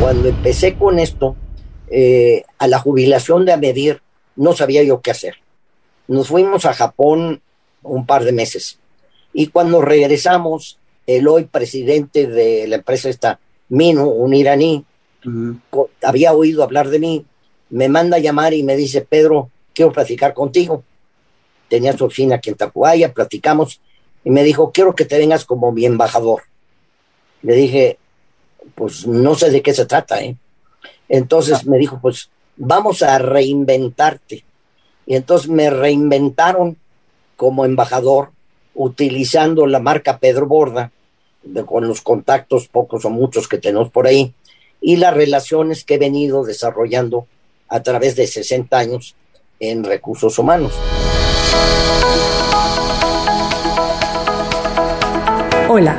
Cuando empecé con esto, eh, a la jubilación de Amedir, no sabía yo qué hacer. Nos fuimos a Japón un par de meses. Y cuando regresamos, el hoy presidente de la empresa esta, Mino, un iraní, había oído hablar de mí, me manda a llamar y me dice, Pedro, quiero platicar contigo. Tenía su oficina aquí en Tacubaya, platicamos y me dijo, quiero que te vengas como mi embajador. Le dije, pues no sé de qué se trata, ¿eh? Entonces me dijo, pues vamos a reinventarte. Y entonces me reinventaron como embajador utilizando la marca Pedro Borda, con los contactos pocos o muchos que tenemos por ahí, y las relaciones que he venido desarrollando a través de 60 años en recursos humanos. Hola,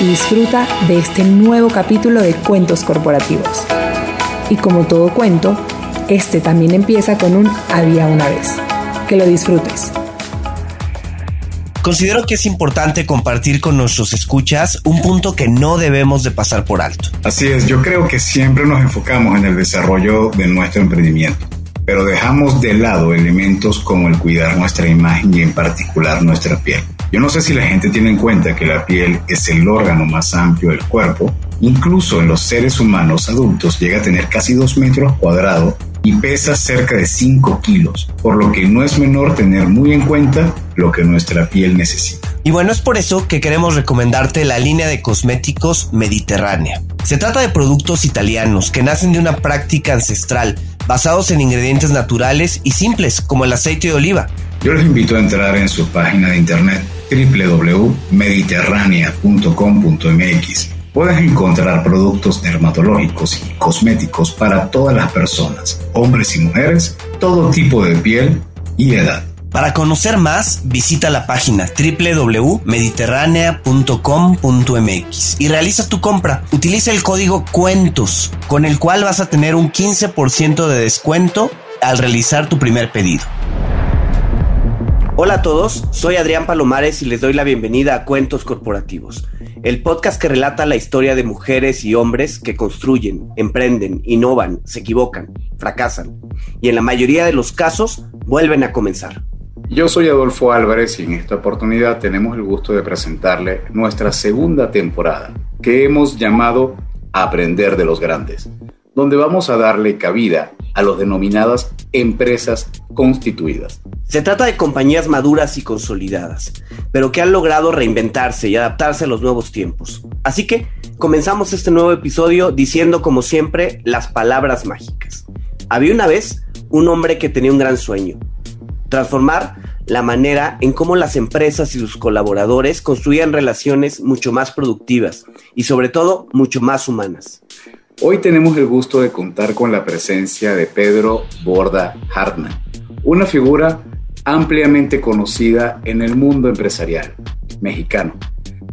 y disfruta de este nuevo capítulo de Cuentos Corporativos. Y como todo cuento, este también empieza con un había una vez. Que lo disfrutes. Considero que es importante compartir con nuestros escuchas un punto que no debemos de pasar por alto. Así es, yo creo que siempre nos enfocamos en el desarrollo de nuestro emprendimiento, pero dejamos de lado elementos como el cuidar nuestra imagen y en particular nuestra piel. Yo no sé si la gente tiene en cuenta que la piel es el órgano más amplio del cuerpo, incluso en los seres humanos adultos llega a tener casi 2 metros cuadrados y pesa cerca de 5 kilos, por lo que no es menor tener muy en cuenta lo que nuestra piel necesita. Y bueno, es por eso que queremos recomendarte la línea de cosméticos mediterránea. Se trata de productos italianos que nacen de una práctica ancestral, basados en ingredientes naturales y simples como el aceite de oliva. Yo les invito a entrar en su página de internet www.mediterránea.com.mx puedes encontrar productos dermatológicos y cosméticos para todas las personas, hombres y mujeres, todo tipo de piel y edad. Para conocer más, visita la página www.mediterránea.com.mx y realiza tu compra. Utiliza el código CUENTOS, con el cual vas a tener un 15% de descuento al realizar tu primer pedido. Hola a todos, soy Adrián Palomares y les doy la bienvenida a Cuentos Corporativos, el podcast que relata la historia de mujeres y hombres que construyen, emprenden, innovan, se equivocan, fracasan y en la mayoría de los casos vuelven a comenzar. Yo soy Adolfo Álvarez y en esta oportunidad tenemos el gusto de presentarle nuestra segunda temporada que hemos llamado Aprender de los Grandes, donde vamos a darle cabida a los denominadas empresas constituidas. Se trata de compañías maduras y consolidadas, pero que han logrado reinventarse y adaptarse a los nuevos tiempos. Así que comenzamos este nuevo episodio diciendo como siempre las palabras mágicas. Había una vez un hombre que tenía un gran sueño, transformar la manera en cómo las empresas y sus colaboradores construían relaciones mucho más productivas y sobre todo mucho más humanas. Hoy tenemos el gusto de contar con la presencia de Pedro Borda Hartman, una figura ampliamente conocida en el mundo empresarial mexicano.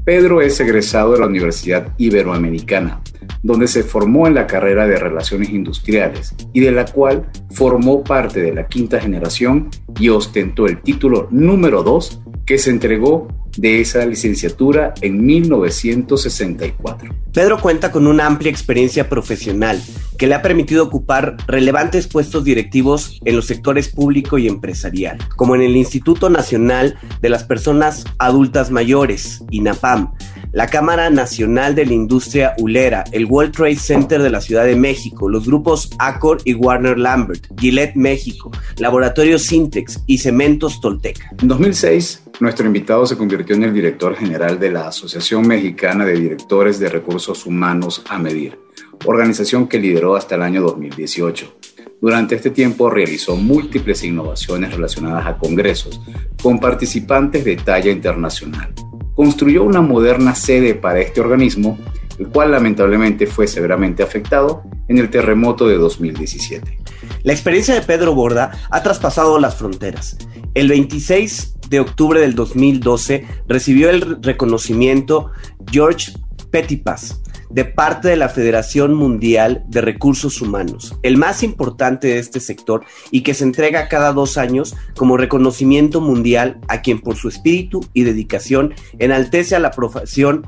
Pedro es egresado de la Universidad Iberoamericana, donde se formó en la carrera de Relaciones Industriales y de la cual formó parte de la quinta generación y ostentó el título número 2 que se entregó de esa licenciatura en 1964. Pedro cuenta con una amplia experiencia profesional que le ha permitido ocupar relevantes puestos directivos en los sectores público y empresarial, como en el Instituto Nacional de las Personas Adultas Mayores, INAPAM, la Cámara Nacional de la Industria Ulera, el World Trade Center de la Ciudad de México, los grupos Accor y Warner Lambert, Gillette México, Laboratorio Sintex y Cementos Tolteca. En 2006, nuestro invitado se convirtió en el director general de la Asociación Mexicana de Directores de Recursos Humanos a Medir, organización que lideró hasta el año 2018. Durante este tiempo realizó múltiples innovaciones relacionadas a congresos con participantes de talla internacional. Construyó una moderna sede para este organismo el cual lamentablemente fue severamente afectado en el terremoto de 2017. La experiencia de Pedro Borda ha traspasado las fronteras. El 26 de octubre del 2012 recibió el reconocimiento George Petipas de parte de la Federación Mundial de Recursos Humanos, el más importante de este sector y que se entrega cada dos años como reconocimiento mundial a quien por su espíritu y dedicación enaltece a la profesión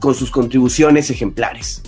con sus contribuciones ejemplares.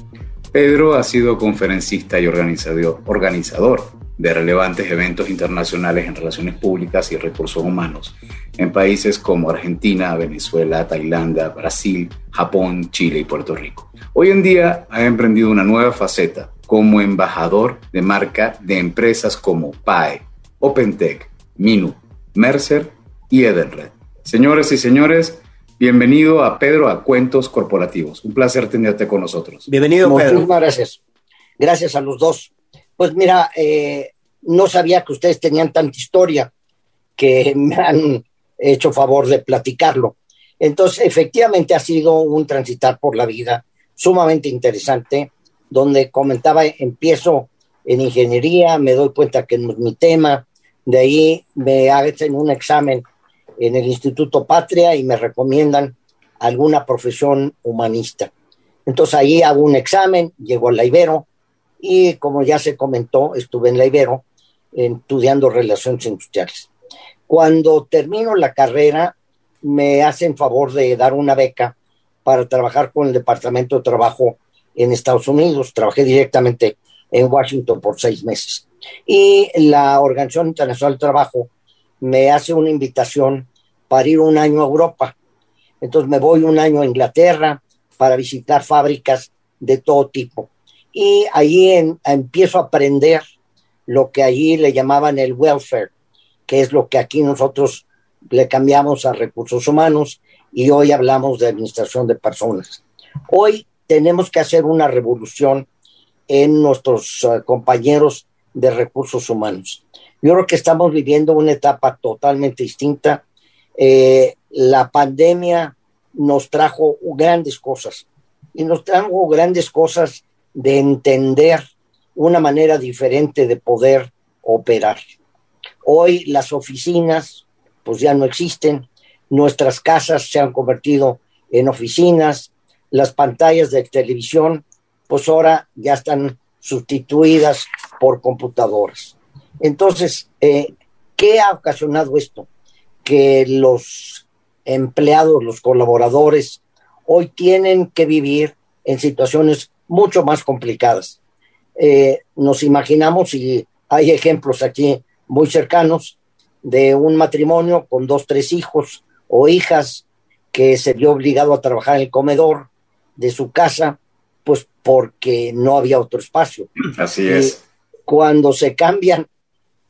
Pedro ha sido conferencista y organizador, de relevantes eventos internacionales en relaciones públicas y recursos humanos en países como Argentina, Venezuela, Tailandia, Brasil, Japón, Chile y Puerto Rico. Hoy en día ha emprendido una nueva faceta como embajador de marca de empresas como PAE, OpenTech, Minu, Mercer y Edenred. Señores y señores, bienvenido a Pedro a Cuentos Corporativos. Un placer tenerte con nosotros. Bienvenido, Pedro. Muchísimas gracias. Gracias a los dos. Pues mira, eh, no sabía que ustedes tenían tanta historia que me han hecho favor de platicarlo. Entonces, efectivamente ha sido un transitar por la vida sumamente interesante, donde comentaba, empiezo en ingeniería, me doy cuenta que no es mi tema, de ahí me hacen un examen en el Instituto Patria y me recomiendan alguna profesión humanista. Entonces ahí hago un examen, llego a la Ibero y como ya se comentó, estuve en la Ibero estudiando relaciones industriales. Cuando termino la carrera, me hacen favor de dar una beca para trabajar con el Departamento de Trabajo en Estados Unidos. Trabajé directamente en Washington por seis meses. Y la Organización Internacional del Trabajo me hace una invitación para ir un año a Europa. Entonces me voy un año a Inglaterra para visitar fábricas de todo tipo. Y ahí empiezo a aprender lo que allí le llamaban el welfare, que es lo que aquí nosotros le cambiamos a recursos humanos y hoy hablamos de administración de personas. Hoy tenemos que hacer una revolución en nuestros uh, compañeros de recursos humanos. Yo creo que estamos viviendo una etapa totalmente distinta. Eh, la pandemia nos trajo grandes cosas y nos trajo grandes cosas de entender una manera diferente de poder operar. Hoy las oficinas pues ya no existen, nuestras casas se han convertido en oficinas, las pantallas de televisión pues ahora ya están sustituidas por computadoras. Entonces, eh, ¿qué ha ocasionado esto? Que los empleados, los colaboradores, hoy tienen que vivir en situaciones mucho más complicadas. Eh, nos imaginamos, y hay ejemplos aquí muy cercanos, de un matrimonio con dos, tres hijos o hijas que se vio obligado a trabajar en el comedor de su casa, pues porque no había otro espacio. Así es. Cuando se cambian,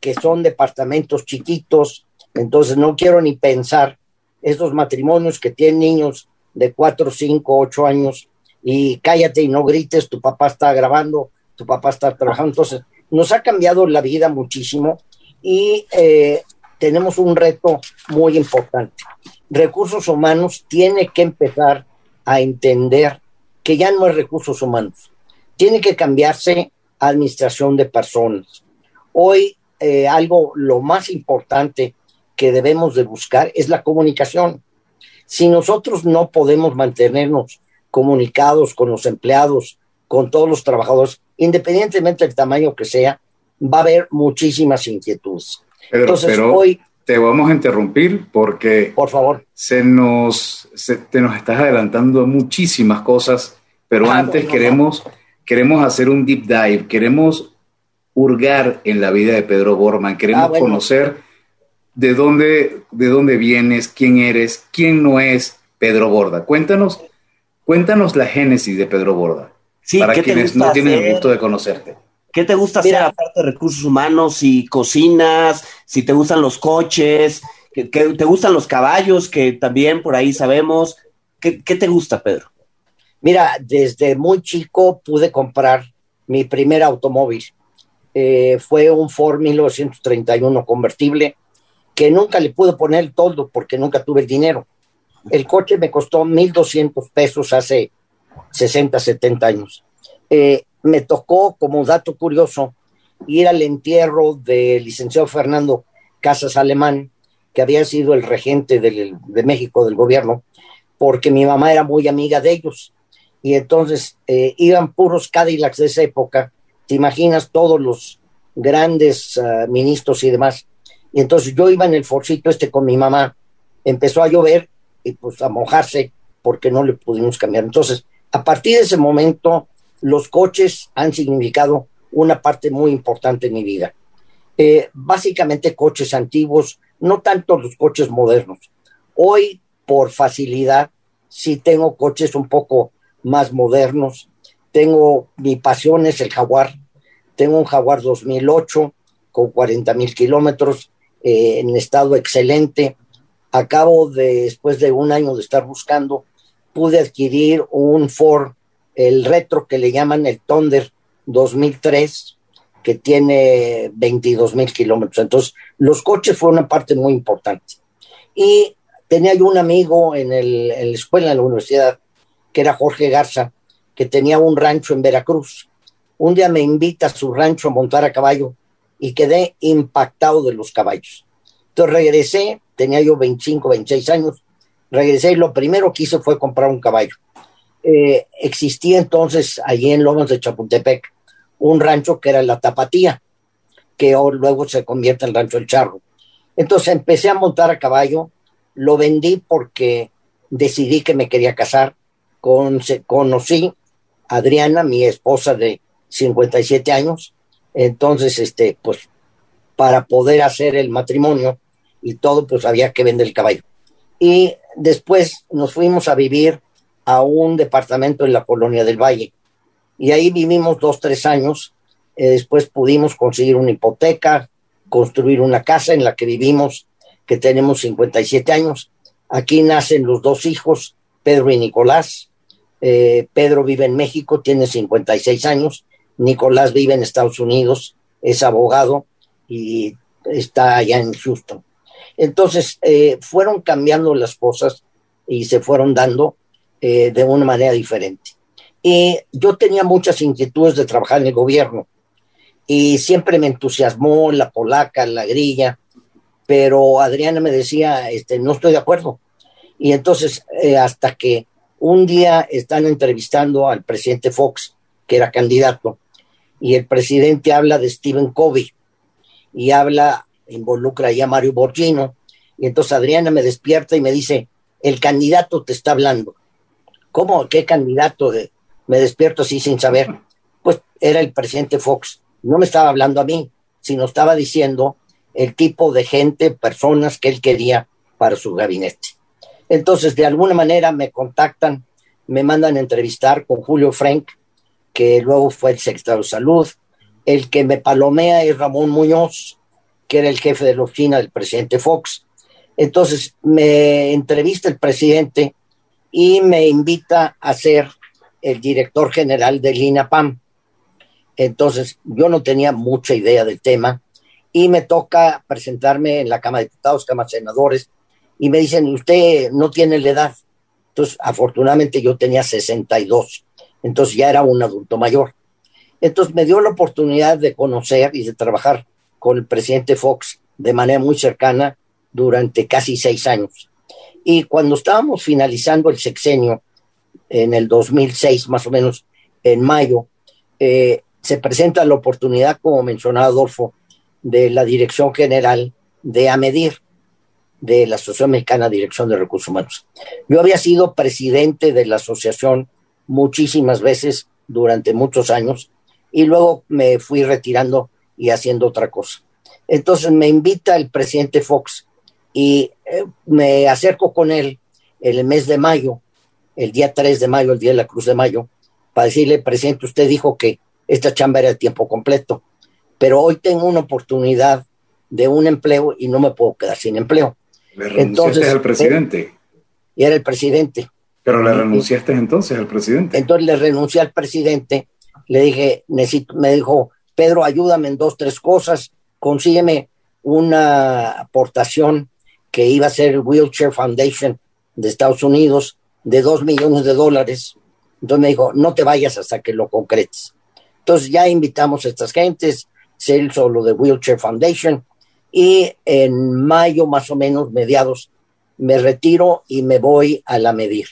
que son departamentos chiquitos, entonces no quiero ni pensar esos matrimonios que tienen niños de cuatro, cinco, ocho años y cállate y no grites, tu papá está grabando, tu papá está trabajando. Entonces, nos ha cambiado la vida muchísimo y eh, tenemos un reto muy importante. Recursos humanos tiene que empezar a entender que ya no es recursos humanos, tiene que cambiarse administración de personas. Hoy eh, algo lo más importante que debemos de buscar es la comunicación. Si nosotros no podemos mantenernos comunicados con los empleados, con todos los trabajadores, independientemente del tamaño que sea, va a haber muchísimas inquietudes. Entonces, pero hoy te vamos a interrumpir porque por favor se nos te nos estás adelantando muchísimas cosas, pero ah, antes queremos queremos hacer un deep dive, queremos hurgar en la vida de Pedro Borman, queremos ah, conocer de dónde de dónde vienes, quién eres, quién no es Pedro Borda. Cuéntanos cuéntanos la génesis de Pedro Borda para quienes no tienen el gusto de conocerte. ¿Qué te gusta hacer aparte de recursos humanos? Si cocinas, si te gustan los coches, que, te gustan los caballos, que también por ahí sabemos. ¿Qué, te gusta, Pedro? Mira, desde muy chico pude comprar mi primer automóvil. Eh, fue un Ford 1931 convertible que nunca le pude poner el toldo porque nunca tuve el dinero. El coche me costó 1.200 pesos hace 60, 70 años. Eh, me tocó, como dato curioso, ir al entierro del licenciado Fernando Casas Alemán, que había sido el regente de México del gobierno, porque mi mamá era muy amiga de ellos. Y entonces eh, iban puros Cadillacs de esa época. Te imaginas todos los grandes ah, ministros y demás. Y entonces yo iba en el forcito este con mi mamá. Empezó a llover y pues a mojarse porque no le pudimos cambiar. Entonces, a partir de ese momento, los coches han significado una parte muy importante en mi vida. Eh, básicamente coches antiguos, no tanto los coches modernos. Hoy, por facilidad, sí tengo coches un poco más modernos. Tengo, mi pasión es el Jaguar. Tengo un Jaguar 2008 con 40 mil kilómetros eh, en estado excelente. Acabo de, después de un año de estar buscando, pude adquirir un Ford, el retro que le llaman el Thunder 2003, que tiene 22 mil kilómetros. Entonces, los coches fue una parte muy importante. Y tenía yo un amigo en, el, en la escuela, en la universidad, que era Jorge Garza, que tenía un rancho en Veracruz. Un día me invita a su rancho a montar a caballo y quedé impactado de los caballos. Entonces regresé, tenía yo 25, 26 años, regresé y lo primero que hice fue comprar un caballo. Eh, existía entonces allí en Lomas de Chapultepec un rancho que era la Tapatía, que luego se convierte en Rancho El Charro. Entonces empecé a montar a caballo, lo vendí porque decidí que me quería casar, con, conocí a Adriana, mi esposa de 57 años, entonces, este, pues, para poder hacer el matrimonio y todo, pues había que vender el caballo. Y después nos fuimos a vivir a un departamento en la colonia del Valle y ahí vivimos dos, tres años. Eh, después pudimos conseguir una hipoteca, construir una casa en la que vivimos, que tenemos 57 años. Aquí nacen los dos hijos, Pedro y Nicolás. Eh, Pedro vive en México, tiene 56 años. Nicolás vive en Estados Unidos, es abogado y está allá en Houston. Entonces, eh, fueron cambiando las cosas y se fueron dando de una manera diferente. Y yo tenía muchas inquietudes de trabajar en el gobierno y siempre me entusiasmó la polaca, la grilla, pero Adriana me decía, este, no estoy de acuerdo. Y entonces, eh, hasta que un día están entrevistando al presidente Fox, que era candidato, y el presidente habla de Stephen Covey y habla, involucra ya a Mario Borgino, y entonces Adriana me despierta y me dice, el candidato te está hablando. ¿Cómo? ¿Qué candidato? Me despierto así sin saber, pues era el presidente Fox. No me estaba hablando a mí, sino estaba diciendo el tipo de gente, personas que él quería para su gabinete. Entonces, de alguna manera me contactan, me mandan a entrevistar con Julio Frank, que luego fue el secretario de Salud. El que me palomea es Ramón Muñoz, que era el jefe de la oficina del presidente Fox. Entonces, me entrevista el presidente y me invita a ser el director general del INAPAM. Entonces, yo no tenía mucha idea del tema y me toca presentarme en la Cámara de Diputados, Cámara de Senadores, y me dicen, usted no tiene la edad. Entonces, afortunadamente yo tenía 62, entonces ya era un adulto mayor. Entonces me dio la oportunidad de conocer y de trabajar con el presidente Fox de manera muy cercana durante casi seis años. Y cuando estábamos finalizando el sexenio, en el 2006, más o menos, en mayo, eh, se presenta la oportunidad, como mencionaba Adolfo, de la Dirección General de AMEDIR, de la Asociación Mexicana de Dirección de Recursos Humanos. Yo había sido presidente de la asociación muchísimas veces durante muchos años y luego me fui retirando y haciendo otra cosa. Entonces me invita el presidente Fox y eh, me acerco con él en el mes de mayo el día 3 de mayo, el día de la Cruz de Mayo, para decirle, presidente, usted dijo que esta chamba era de tiempo completo, pero hoy tengo una oportunidad de un empleo y no me puedo quedar sin empleo. ¿Le entonces, al presidente? y era el presidente. ¿Pero le renunciaste entonces al presidente? Entonces le renuncié al presidente, le dije, necesito, me dijo, Pedro, ayúdame en dos, tres cosas, consígueme una aportación que iba a ser el Wheelchair Foundation de Estados Unidos, de dos millones de dólares Entonces me dijo, no te vayas hasta que lo concretes. Entonces ya invitamos a estas gentes, Celso, lo de Wheelchair Foundation, y en mayo más o menos, mediados, me retiro y me voy a la medir.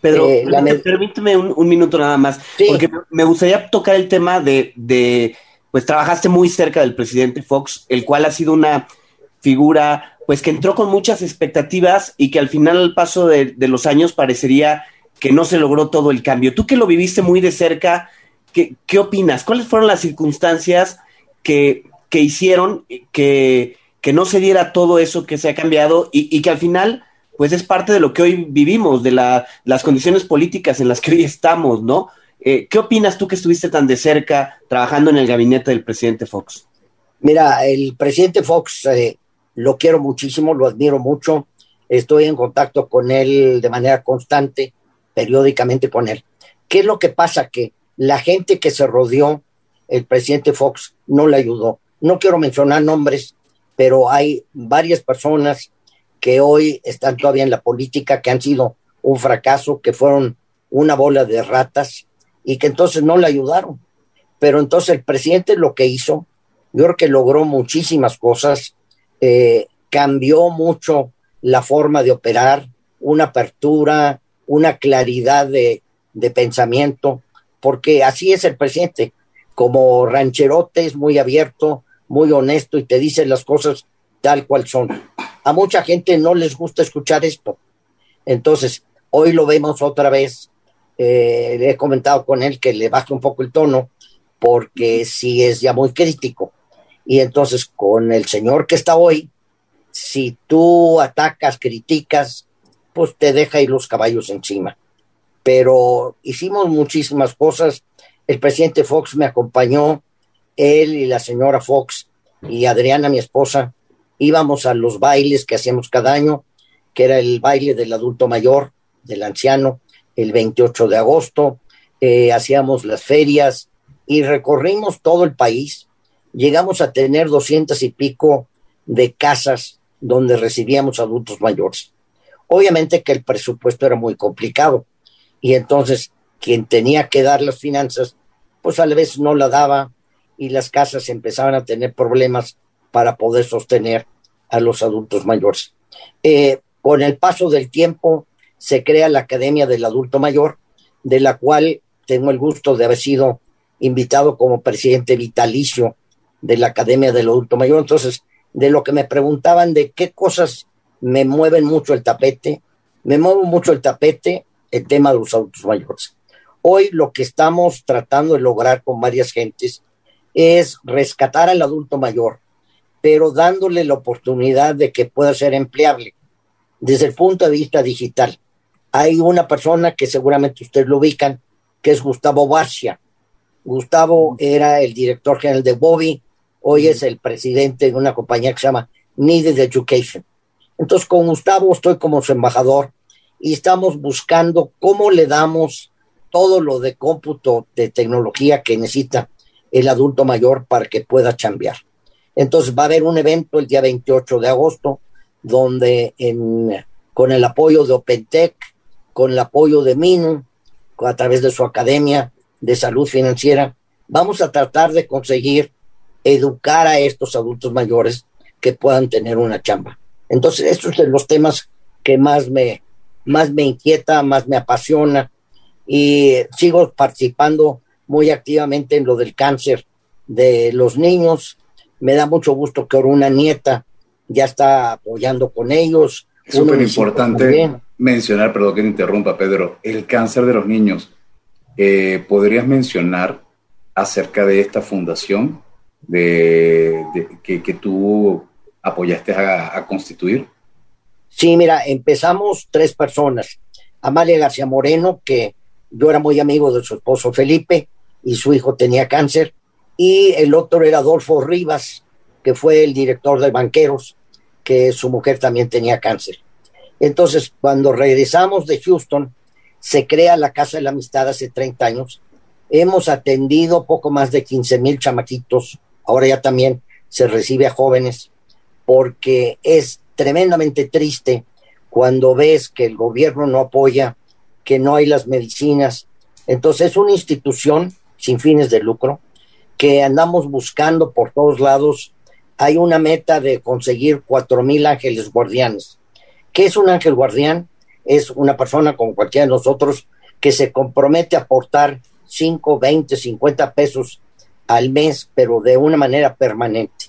Pedro, eh, permíteme un, minuto nada más, porque me gustaría tocar el tema de, de, pues trabajaste muy cerca del presidente Fox, el cual ha sido una figura, pues que entró con muchas expectativas y que al final, al paso de, los años, parecería que no se logró todo el cambio. Tú que lo viviste muy de cerca, ¿qué, qué opinas? ¿Cuáles fueron las circunstancias que, que hicieron que, que, no se diera todo eso que se ha cambiado y, y que al final pues es parte de lo que hoy vivimos, de la, las condiciones políticas en las que hoy estamos, ¿no? Eh, ¿Qué opinas tú que estuviste tan de cerca trabajando en el gabinete del presidente Fox? Mira, el presidente Fox eh, lo quiero muchísimo, lo admiro mucho, estoy en contacto con él de manera constante, periódicamente con él. ¿Qué es lo que pasa? Que la gente que se rodeó, el presidente Fox no le ayudó. No quiero mencionar nombres, pero hay varias personas que hoy están todavía en la política, que han sido un fracaso, que fueron una bola de ratas y que entonces no le ayudaron. Pero entonces el presidente lo que hizo, yo creo que logró muchísimas cosas, eh, cambió mucho la forma de operar, una apertura, una claridad de, de pensamiento, porque así es el presidente, como rancherote es muy abierto, muy honesto y te dice las cosas tal cual son. A mucha gente no les gusta escuchar esto. Entonces, hoy lo vemos otra vez. Eh, he comentado con él que le baje un poco el tono porque sí es ya muy crítico. Y entonces, con el señor que está hoy, si tú atacas, criticas, pues te deja ir los caballos encima. Pero hicimos muchísimas cosas. El presidente Fox me acompañó, él y la señora Fox y Adriana, mi esposa, íbamos a los bailes que hacíamos cada año, que era el baile del adulto mayor, del anciano, el 28 de agosto, eh, hacíamos las ferias y recorrimos todo el país. Llegamos a tener doscientas y pico de casas donde recibíamos adultos mayores. Obviamente que el presupuesto era muy complicado y entonces quien tenía que dar las finanzas, pues a la vez no la daba y las casas empezaban a tener problemas para poder sostener a los adultos mayores. Eh, con el paso del tiempo se crea la Academia del Adulto Mayor, de la cual tengo el gusto de haber sido invitado como presidente vitalicio de la Academia del Adulto Mayor. Entonces, de lo que me preguntaban de qué cosas me mueven mucho el tapete, me mueve mucho el tapete el tema de los adultos mayores. Hoy lo que estamos tratando de lograr con varias gentes es rescatar al adulto mayor, pero dándole la oportunidad de que pueda ser empleable desde el punto de vista digital. Hay una persona que seguramente ustedes lo ubican, que es Gustavo Barcia. Gustavo era el director general de Bobby, hoy es el presidente de una compañía que se llama Needed Education. Entonces, con Gustavo estoy como su embajador y estamos buscando cómo le damos todo lo de cómputo de tecnología que necesita el adulto mayor para que pueda chambear. Entonces va a haber un evento el día 28 de agosto donde con el apoyo de OpenTech, con el apoyo de Minu, a través de su Academia de Salud Financiera, vamos a tratar de conseguir educar a estos adultos mayores que puedan tener una chamba. Entonces, estos son los temas que más me, más me inquieta, más me apasiona y sigo participando muy activamente en lo del cáncer de los niños. Me da mucho gusto que ahora una nieta ya está apoyando con ellos. Es súper importante mencionar, perdón que te interrumpa, Pedro, el cáncer de los niños. Eh, ¿Podrías mencionar acerca de esta fundación de, que, que, tú apoyaste a, a constituir? Sí, mira, empezamos tres personas. Amalia García Moreno, que yo era muy amigo de su esposo Felipe y su hijo tenía cáncer. Y el otro era Adolfo Rivas, que fue el director de Banqueros, que su mujer también tenía cáncer. Entonces, cuando regresamos de Houston, se crea la Casa de la Amistad hace 30 años. Hemos atendido poco más de 15 mil chamaquitos. Ahora ya también se recibe a jóvenes, porque es tremendamente triste cuando ves que el gobierno no apoya, que no hay las medicinas, Entonces es una institución sin fines de lucro que andamos buscando por todos lados. Hay una meta de conseguir cuatro mil ángeles guardianes. ¿Qué es un ángel guardián? Es una persona como cualquiera de nosotros que se compromete a aportar 5, 20, 50 pesos al mes, pero de una manera permanente.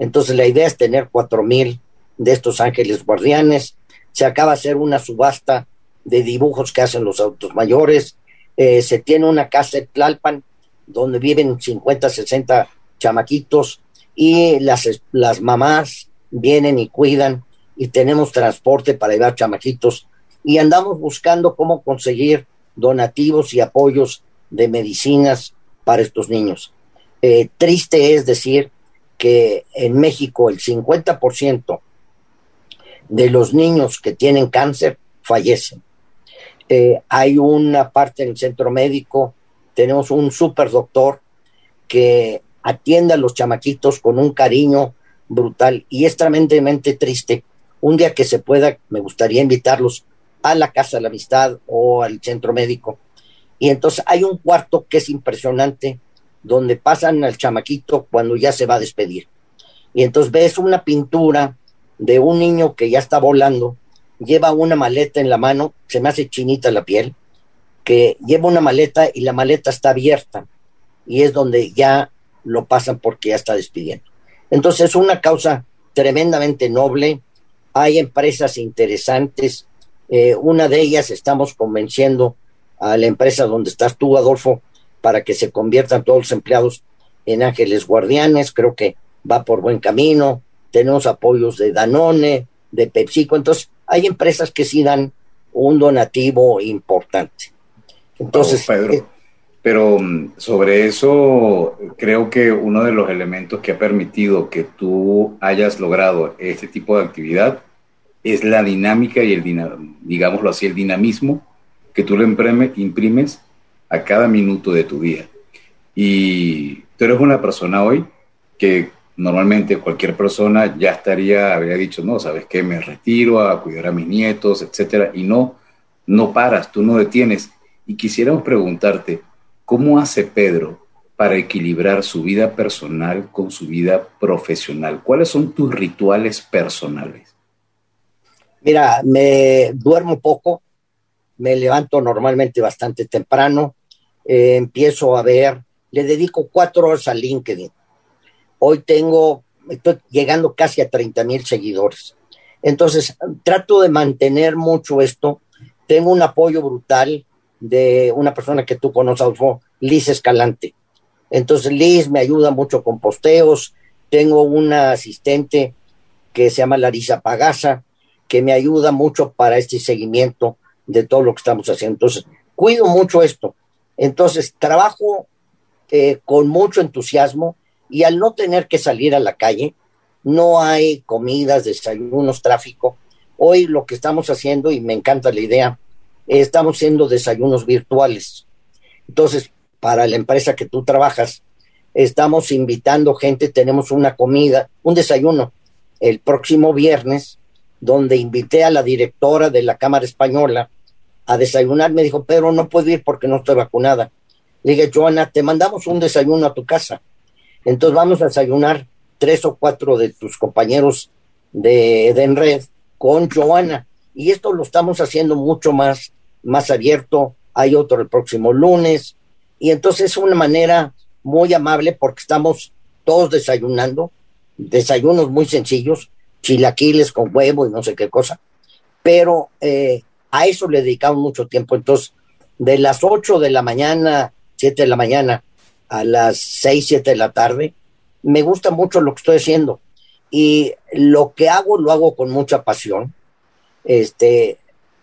Entonces la idea es tener cuatro mil de estos ángeles guardianes. Se acaba de hacer una subasta de dibujos que hacen los autos mayores. Eh, se tiene una casa en Tlalpan donde viven 50, 60 chamaquitos y las, las mamás vienen y cuidan y tenemos transporte para llevar chamaquitos y andamos buscando cómo conseguir donativos y apoyos de medicinas para estos niños. Eh, triste es decir que en México el 50% de los niños que tienen cáncer fallecen. Eh, hay una parte en el centro médico, tenemos un super doctor que atiende a los chamaquitos con un cariño brutal y es tremendamente triste. Un día que se pueda, me gustaría invitarlos a la Casa de la Amistad o al centro médico. Y entonces hay un cuarto que es impresionante, donde pasan al chamaquito cuando ya se va a despedir. Y entonces ves una pintura de un niño que ya está volando, lleva una maleta en la mano, se me hace chinita la piel, que lleva una maleta y la maleta está abierta. Y es donde ya lo pasan porque ya está despidiendo. Entonces es una causa tremendamente noble, hay empresas interesantes, eh, una de ellas estamos convenciendo a la empresa donde estás tú, Adolfo, para que se conviertan todos los empleados en ángeles guardianes, creo que va por buen camino, tenemos apoyos de Danone, de PepsiCo, entonces hay empresas que sí dan un donativo importante. Entonces, Pedro, eh, pero mm, sobre eso creo que uno de los elementos que ha permitido que tú hayas logrado este tipo de actividad es la dinámica y el, digámoslo así, el dinamismo que tú le imprimes a cada minuto de tu día. Y tú eres una persona hoy que normalmente cualquier persona ya estaría, habría dicho, no, sabes qué, me retiro a cuidar a mis nietos, etcétera, y no, no paras, tú no detienes. Y quisiéramos preguntarte, ¿cómo hace Pedro para equilibrar su vida personal con su vida profesional? ¿Cuáles son tus rituales personales? Mira, me duermo poco, me levanto normalmente bastante temprano, eh, empiezo a ver, le dedico cuatro horas al LinkedIn Hoy tengo, estoy llegando casi a 30 mil seguidores. Entonces, trato de mantener mucho esto. Tengo un apoyo brutal de una persona que tú conoces, Liz Escalante. Entonces, Liz me ayuda mucho con posteos. Tengo una asistente que se llama Larisa Pagasa, que me ayuda mucho para este seguimiento de todo lo que estamos haciendo. Entonces, cuido mucho esto. Entonces, trabajo eh, con mucho entusiasmo y al no tener que salir a la calle, no hay comidas, desayunos, tráfico. Hoy lo que estamos haciendo, y me encanta la idea, estamos haciendo desayunos virtuales. Entonces, para la empresa que tú trabajas, estamos invitando gente, tenemos una comida, un desayuno el próximo viernes, donde invité a la directora de la Cámara Española a desayunar. Me dijo, pero no puedo ir porque no estoy vacunada. Le dije, Joana, te mandamos un desayuno a tu casa. Entonces vamos a desayunar tres o cuatro de tus compañeros de, de Enred con Joana. Y esto lo estamos haciendo mucho más, más abierto. Hay otro el próximo lunes. Y entonces es una manera muy amable porque estamos todos desayunando, desayunos muy sencillos, chilaquiles con huevo y no sé qué cosa. Pero eh, a eso le dedicamos mucho tiempo. Entonces, de las 8 de la mañana, 7 de la mañana, a las 6, 7 de la tarde. Me gusta mucho lo que estoy haciendo y lo que hago lo hago con mucha pasión. Este,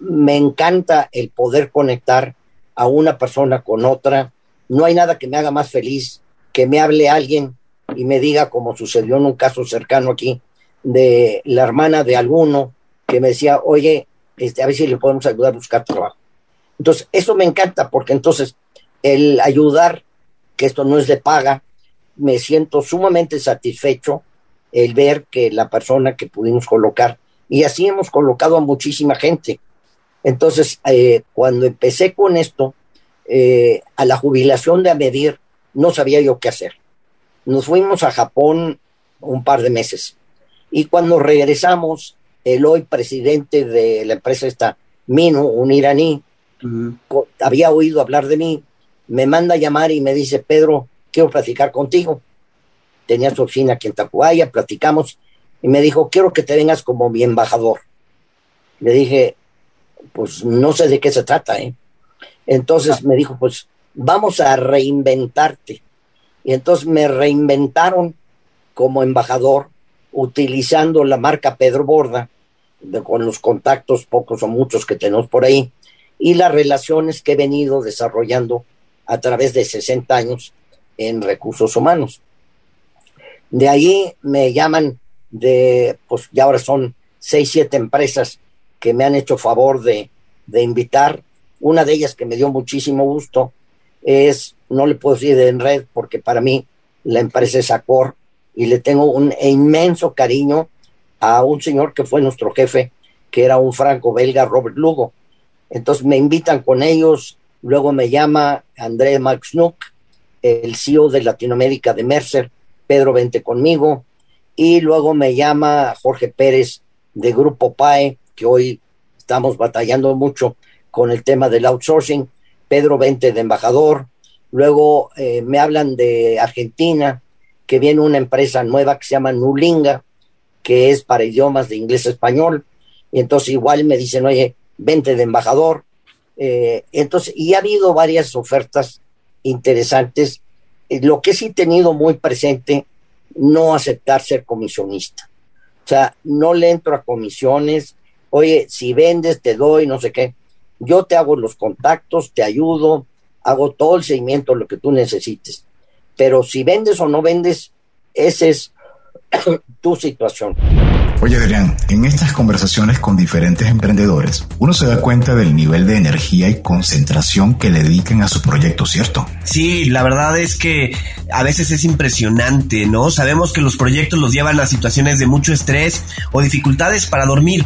me encanta el poder conectar a una persona con otra. No hay nada que me haga más feliz que me hable alguien y me diga, como sucedió en un caso cercano aquí, de la hermana de alguno que me decía, oye, este, a ver si le podemos ayudar a buscar trabajo. Entonces, eso me encanta porque entonces el ayudar que esto no es de paga, me siento sumamente satisfecho el ver que la persona que pudimos colocar, y así hemos colocado a muchísima gente. Entonces, eh, cuando empecé con esto, eh, a la jubilación de Amedir, no sabía yo qué hacer. Nos fuimos a Japón un par de meses. Y cuando regresamos, el hoy presidente de la empresa esta, Minu, un iraní, había oído hablar de mí, me manda a llamar y me dice, Pedro, quiero platicar contigo. Tenía su oficina aquí en Tacubaya, platicamos, y me dijo, quiero que te vengas como mi embajador. Le dije, pues no sé de qué se trata, ¿eh? Entonces me dijo, pues vamos a reinventarte. Y entonces me reinventaron como embajador utilizando la marca Pedro Borda, con los contactos pocos o muchos que tenemos por ahí, y las relaciones que he venido desarrollando a través de 60 años en recursos humanos. De ahí me llaman de, pues ya ahora son seis, siete empresas que me han hecho favor de, de invitar. Una de ellas que me dio muchísimo gusto es, no le puedo decir en red porque para mí la empresa es Acor y le tengo un inmenso cariño a un señor que fue nuestro jefe, que era un franco-belga, Robert Lugo. Entonces me invitan con ellos, luego me llama André Max Nook, el CEO de Latinoamérica de Mercer, Pedro, vente conmigo, y luego me llama Jorge Pérez de Grupo PAE, que hoy estamos batallando mucho con el tema del outsourcing, Pedro Vente de embajador, luego eh, me hablan de Argentina, que viene una empresa nueva que se llama Nulinga, que es para idiomas de inglés a español, y entonces igual me dicen, oye, vente de embajador. Eh, entonces, y ha habido varias ofertas interesantes. Eh, lo que sí he tenido muy presente, no aceptar ser comisionista. O sea, no le entro a comisiones, oye, si vendes, te doy, no sé qué. Yo te hago los contactos, te ayudo, hago todo el seguimiento, lo que tú necesites. Pero si vendes o no vendes, esa es tu situación. Oye Adrián, en estas conversaciones con diferentes emprendedores, uno se da cuenta del nivel de energía y concentración que le dedican a su proyecto, ¿cierto? Sí, la verdad es que a veces es impresionante, ¿no? Sabemos que los proyectos los llevan a situaciones de mucho estrés o dificultades para dormir.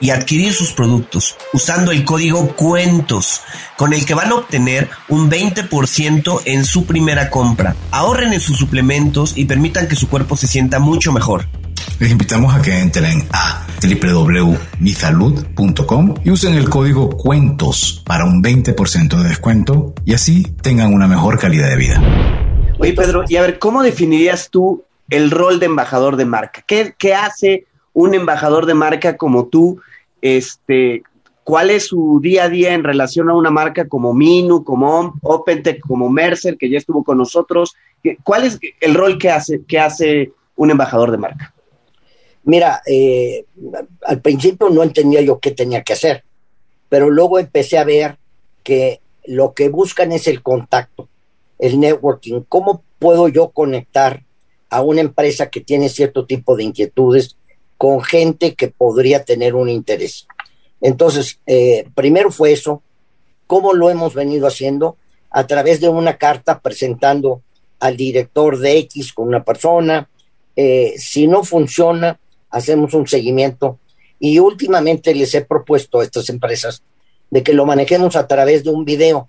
y adquirir sus productos usando el código cuentos con el que van a obtener un 20% en su primera compra. Ahorren en sus suplementos y permitan que su cuerpo se sienta mucho mejor. Les invitamos a que entren a www.misalud.com y usen el código cuentos para un 20% de descuento y así tengan una mejor calidad de vida. Oye Pedro, y a ver, ¿cómo definirías tú el rol de embajador de marca? ¿Qué, qué hace un embajador de marca como tú, este, cuál es su día a día en relación a una marca como Minu, como OpenTech, como Mercer, que ya estuvo con nosotros. ¿Cuál es el rol que hace, que hace un embajador de marca? Mira, eh, al principio no entendía yo qué tenía que hacer, pero luego empecé a ver que lo que buscan es el contacto, el networking. ¿Cómo puedo yo conectar a una empresa que tiene cierto tipo de inquietudes con gente que podría tener un interés. Entonces, eh, primero fue eso, cómo lo hemos venido haciendo a través de una carta presentando al director de X con una persona. Eh, si no funciona, hacemos un seguimiento y últimamente les he propuesto a estas empresas de que lo manejemos a través de un video.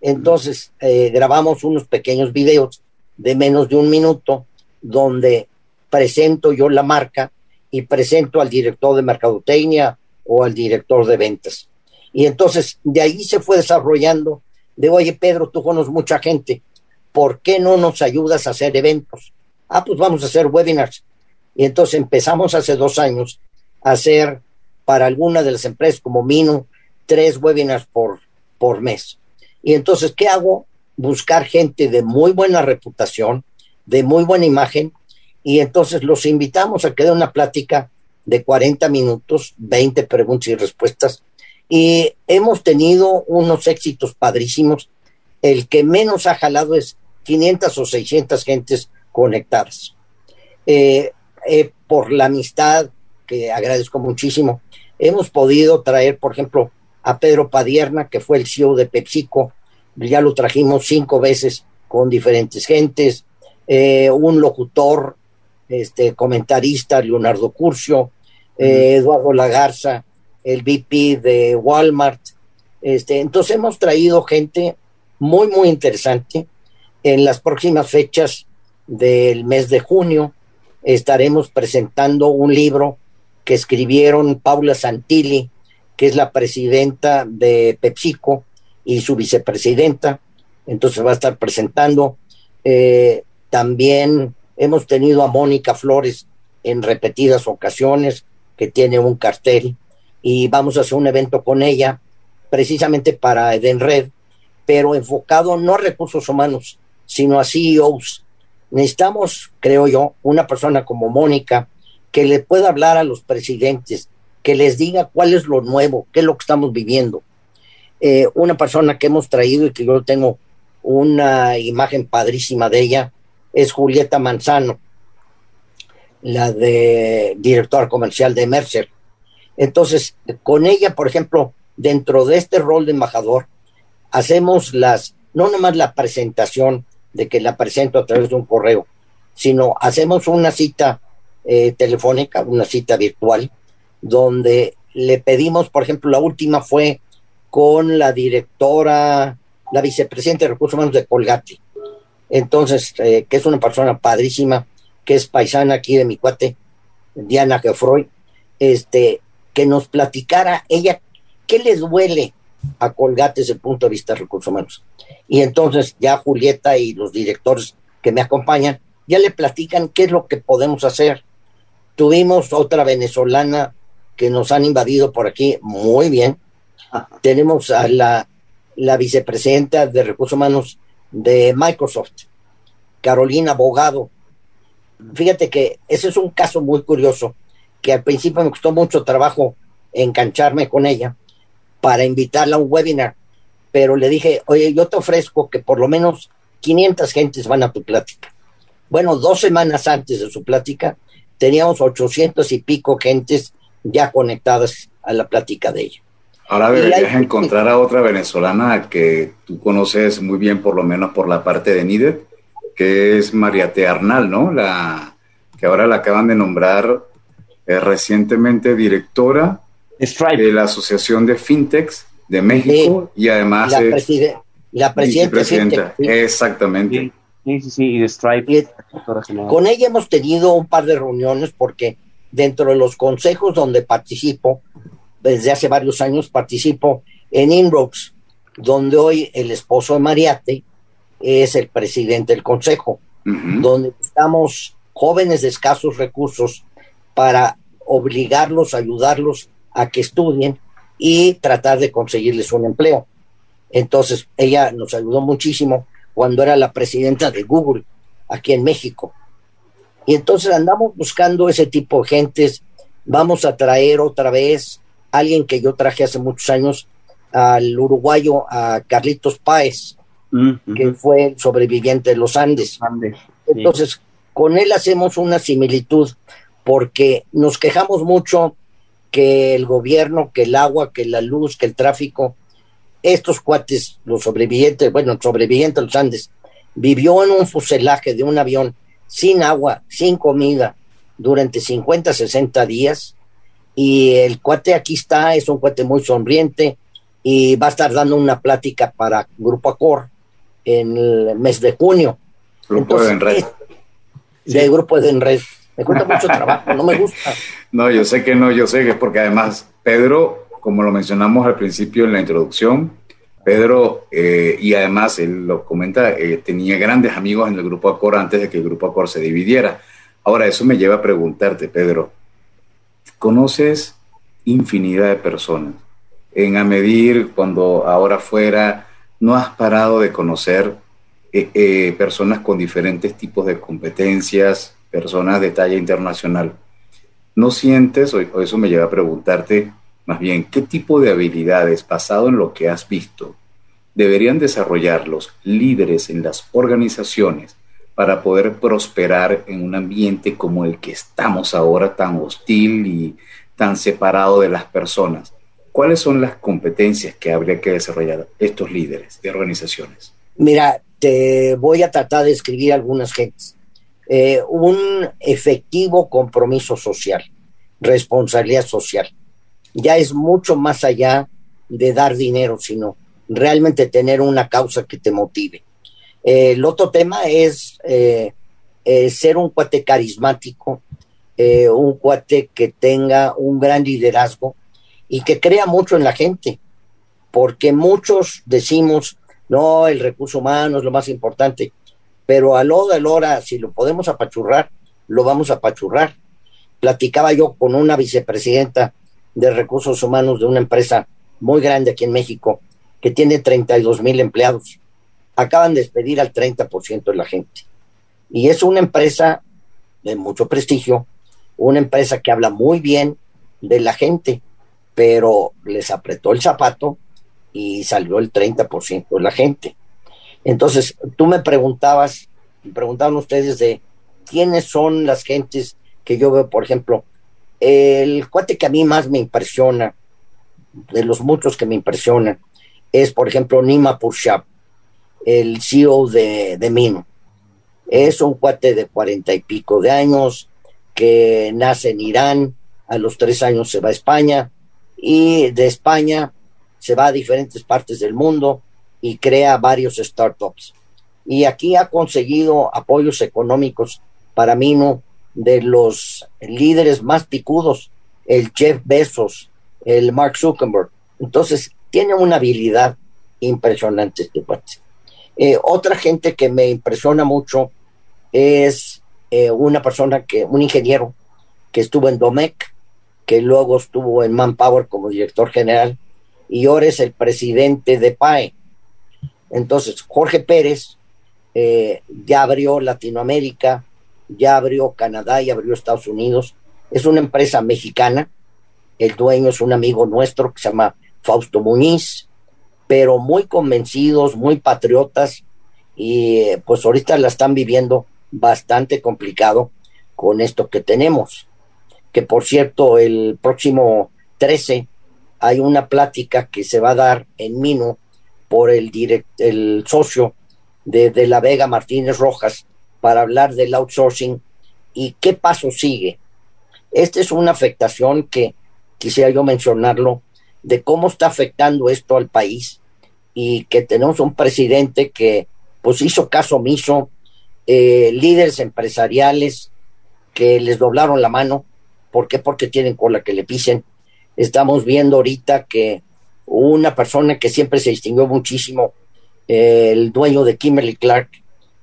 Entonces, eh, grabamos unos pequeños videos de menos de un minuto donde presento yo la marca y presento al director de mercadotecnia o al director de ventas. Y entonces de ahí se fue desarrollando de, oye Pedro, tú conoces mucha gente, ¿por qué no nos ayudas a hacer eventos? Ah, pues vamos a hacer webinars. Y entonces empezamos hace dos años a hacer para alguna de las empresas como Mino tres webinars por, por mes. Y entonces, ¿qué hago? Buscar gente de muy buena reputación, de muy buena imagen, y entonces los invitamos a que den una plática de 40 minutos, 20 preguntas y respuestas, y hemos tenido unos éxitos padrísimos. El que menos ha jalado es 500 o 600 gentes conectadas. Eh, eh, por la amistad, que agradezco muchísimo, hemos podido traer, por ejemplo, a Pedro Padierna, que fue el CEO de PepsiCo, ya lo trajimos cinco veces con diferentes gentes, eh, un locutor, este comentarista, Leonardo Curcio, Eduardo Lagarza, el VP de Walmart. Este, entonces hemos traído gente muy, muy interesante. En las próximas fechas del mes de junio estaremos presentando un libro que escribieron Paula Santilli, que es la presidenta de PepsiCo y su vicepresidenta. Entonces va a estar presentando. Eh, también hemos tenido a Mónica Flores en repetidas ocasiones, que tiene un cartel y vamos a hacer un evento con ella precisamente para Edenred, pero enfocado no a recursos humanos, sino a CEOs. Necesitamos, creo yo, una persona como Mónica que le pueda hablar a los presidentes, que les diga cuál es lo nuevo, qué es lo que estamos viviendo. Eh, una persona que hemos traído y que yo tengo una imagen padrísima de ella es Julieta Manzano, la de directora comercial de Mercer. Entonces, con ella, por ejemplo, dentro de este rol de embajador, hacemos las, no nomás la presentación de que la presento a través de un correo, sino hacemos una cita eh, telefónica, una cita virtual, donde le pedimos, por ejemplo, la última fue con la directora, la vicepresidenta de Recursos Humanos de Colgate. Entonces, eh, que es una persona padrísima, que es paisana aquí de mi cuate, Diana Geoffroy, este, que nos platicara ella qué le duele a Colgate desde el punto de vista de recursos humanos. Y entonces ya Julieta y los directores que me acompañan ya le platican qué es lo que podemos hacer. Tuvimos otra venezolana que nos han invadido por aquí muy bien. Tenemos a la, la vicepresidenta de recursos humanos de Microsoft, Carolina Bogado. Fíjate que ese es un caso muy curioso que al principio me costó mucho trabajo engancharme con ella para invitarla a un webinar, pero le dije, oye, yo te ofrezco que por lo menos 500 gentes van a tu plática. Bueno, dos semanas antes de su plática, teníamos 800 y pico gentes ya conectadas a la plática de ella. Ahora deberías encontrar a otra venezolana que tú conoces muy bien, por lo menos por la parte de NIDET, que es Mariate Arnal, ¿no? La que ahora la acaban de nombrar es recientemente directora de la Asociación de Fintechs de México y además la, la presidenta. Exactamente. Sí, sí, sí, y de Stripe. con ella hemos tenido un par de reuniones porque dentro de los consejos donde participo, desde hace varios años participo en Inrocks, donde hoy el esposo de Mariate es el presidente del consejo, donde estamos jóvenes de escasos recursos para obligarlos, ayudarlos a que estudien y tratar de conseguirles un empleo. Entonces, ella nos ayudó muchísimo cuando era la presidenta de Google aquí en México. Y entonces andamos buscando ese tipo de gentes. Vamos a traer otra vez alguien que yo traje hace muchos años, al uruguayo, a Carlitos Páez, mm, que fue el sobreviviente de los Andes. Entonces, con él hacemos una similitud porque nos quejamos mucho que el gobierno, que el agua, que la luz, que el tráfico, estos cuates, los sobrevivientes, bueno, el sobreviviente de los Andes, vivió en un fuselaje de un avión sin agua, sin comida, durante 50, 60 días. Y el cuate aquí está, es un cuate muy sonriente y va a estar dando una plática para Grupo Acor en el mes de junio. Grupo de Enred. De Grupo de Enred me cuesta mucho trabajo, no me gusta. No, yo sé que no, yo sé que es porque además Pedro, como lo mencionamos al principio en la introducción, Pedro, eh, y además él lo comenta, eh, tenía grandes amigos en el Grupo Acor antes de que el Grupo Acor se dividiera. Ahora, eso me lleva a preguntarte, Pedro, ¿conoces infinidad de personas? En a cuando ahora fuera, no has parado de conocer eh, eh, personas con diferentes tipos de competencias, personas de talla internacional. ¿No sientes, o eso me lleva a preguntarte, más bien, qué tipo de habilidades, basado en lo que has visto, deberían desarrollar los líderes en las organizaciones para poder prosperar en un ambiente como el que estamos ahora, tan hostil y tan separado de las personas? ¿Cuáles son las competencias que habría que desarrollar estos líderes de organizaciones? Mira, te voy a tratar de escribir algunas gentes. Eh, un efectivo compromiso social, responsabilidad social. Ya es mucho más allá de dar dinero, sino realmente tener una causa que te motive. Eh, el otro tema es eh, ser un cuate carismático, un cuate que tenga un gran liderazgo y que crea mucho en la gente, porque muchos decimos, no, el recurso humano es lo más importante, pero a lo de hora, si lo podemos apachurrar, lo vamos a apachurrar. Platicaba yo con una vicepresidenta de recursos humanos de una empresa muy grande aquí en México, que tiene 32 mil empleados. Acaban de despedir al 30% de la gente. Y es una empresa de mucho prestigio, una empresa que habla muy bien de la gente, pero les apretó el zapato y salió el 30% de la gente. Entonces, tú me preguntabas, me preguntaban ustedes de quiénes son las gentes que yo veo, por ejemplo, el cuate que a mí más me impresiona, de los muchos que me impresionan, es, por ejemplo, Nima Purshab, el CEO de, de Mino. Es un cuate de cuarenta y pico de años que nace en Irán, a los tres años se va a España y de España se va a diferentes partes del mundo y crea varios startups. Y aquí ha conseguido apoyos económicos para mí, ¿no? De los líderes más picudos, el Jeff Bezos, el Mark Zuckerberg. Entonces, tiene una habilidad impresionante este cuate. Eh, otra gente que me impresiona mucho es eh, una persona que, un ingeniero que estuvo en Domec, que luego estuvo en Manpower como director general y ahora es el presidente de PAE. Entonces, Jorge Pérez eh, ya abrió Latinoamérica, ya abrió Canadá y abrió Estados Unidos. Es una empresa mexicana. El dueño es un amigo nuestro que se llama Fausto Muñiz, pero muy convencidos, muy patriotas y pues ahorita la están viviendo bastante complicado con esto que tenemos. Que por cierto, el próximo 13 hay una plática que se va a dar en Mino por el, el socio de, de La Vega Martínez Rojas para hablar del outsourcing y qué paso sigue. Esta es una afectación que quisiera yo mencionarlo, de cómo está afectando esto al país y que tenemos un presidente que pues hizo caso omiso, eh, líderes empresariales que les doblaron la mano, ¿por qué? Porque tienen cola que le pisen, Estamos viendo ahorita que una persona que siempre se distinguió muchísimo, el dueño de Kimberly Clark,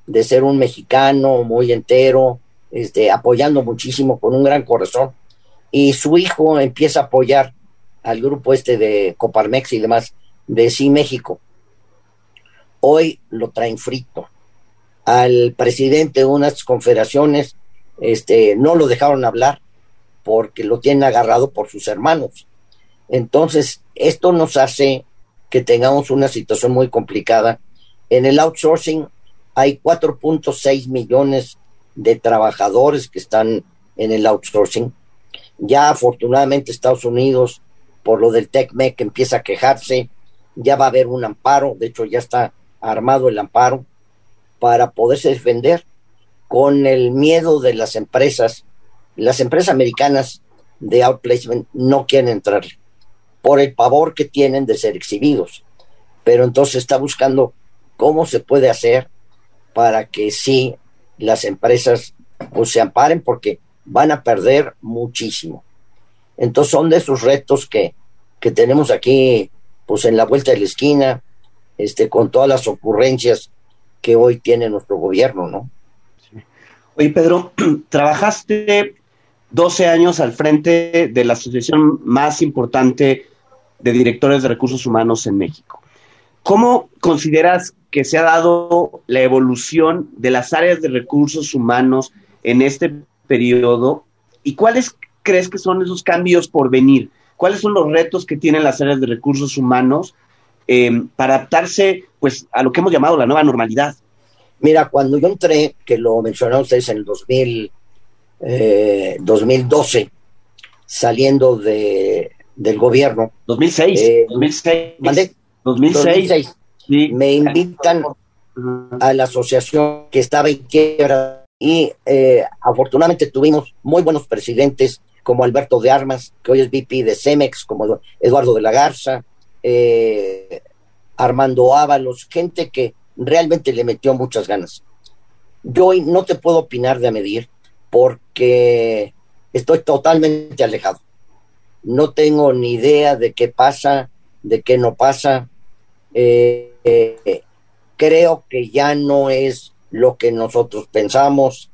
de ser un mexicano muy entero, este, apoyando muchísimo con un gran corazón, y su hijo empieza a apoyar al grupo este de Coparmex y demás de Sí México. Hoy lo traen frito. Al presidente de unas confederaciones este, no lo dejaron hablar porque lo tienen agarrado por sus hermanos. Entonces, esto nos hace que tengamos una situación muy complicada. En el outsourcing hay 4.6 millones de trabajadores que están en el outsourcing. Ya afortunadamente Estados Unidos, por lo del TECMEC, empieza a quejarse. Ya va a haber un amparo, de hecho ya está armado el amparo para poderse defender con el miedo de las empresas las empresas americanas de outplacement no quieren entrarle por el pavor que tienen de ser exhibidos. Pero entonces está buscando cómo se puede hacer para que sí las empresas pues, se amparen porque van a perder muchísimo. Entonces son de esos retos que, que tenemos aquí pues en la vuelta de la esquina, este, con todas las ocurrencias que hoy tiene nuestro gobierno, ¿no? Oye, Pedro, trabajaste 12 años al frente de la asociación más importante de directores de recursos humanos en México. ¿Cómo consideras que se ha dado la evolución de las áreas de recursos humanos en este periodo y cuáles crees que son esos cambios por venir? ¿Cuáles son los retos que tienen las áreas de recursos humanos eh, para adaptarse pues, a lo que hemos llamado la nueva normalidad? Mira, cuando yo entré, que lo mencionaron ustedes en el 2000, 2012, eh, saliendo de, del gobierno. 2006. 2006. 2006. Me invitan a la asociación que estaba en quiebra y eh, afortunadamente tuvimos muy buenos presidentes como Alberto de Armas, que hoy es VP de Cemex, como Eduardo de la Garza, eh, Armando Ábalos, gente que realmente le metió muchas ganas. Yo hoy no te puedo opinar de medir porque estoy totalmente alejado. No tengo ni idea de qué pasa, de qué no pasa. Eh, eh, creo que ya no es lo que nosotros pensamos.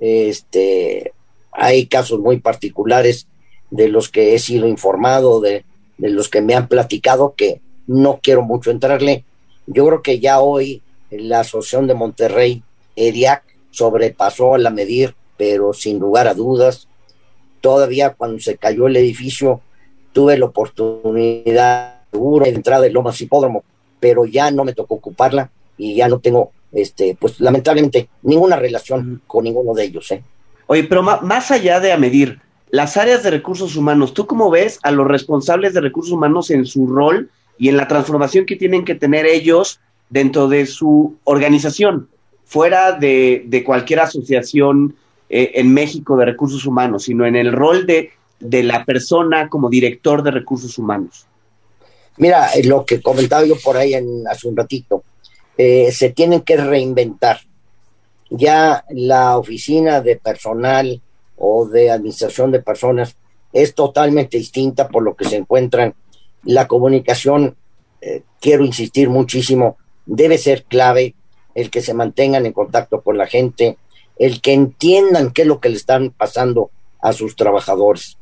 Este, hay casos muy particulares de los que he sido informado, de, de los que me han platicado, que no quiero mucho entrarle. Yo creo que ya hoy la Asociación de Monterrey, EDIAC, sobrepasó a la medir, pero sin lugar a dudas. Todavía cuando se cayó el edificio, tuve la oportunidad seguro de entrada de Lomas Hipódromo, pero ya no me tocó ocuparla y ya no tengo, este, pues lamentablemente, ninguna relación con ninguno de ellos. ¿eh? Oye, pero más allá de a medir, las áreas de recursos humanos, ¿tú cómo ves a los responsables de recursos humanos en su rol y en la transformación que tienen que tener ellos dentro de su organización, fuera de, cualquier asociación eh, en México de recursos humanos, sino en el rol de, de la persona como director de recursos humanos? Mira, eh, lo que comentaba yo por ahí en, hace un ratito, eh, se tienen que reinventar. Ya la oficina de personal o de administración de personas es totalmente distinta por lo que se encuentran la comunicación, eh, quiero insistir muchísimo, debe ser clave el que se mantengan en contacto con la gente, el que entiendan qué es lo que le están pasando a sus trabajadores.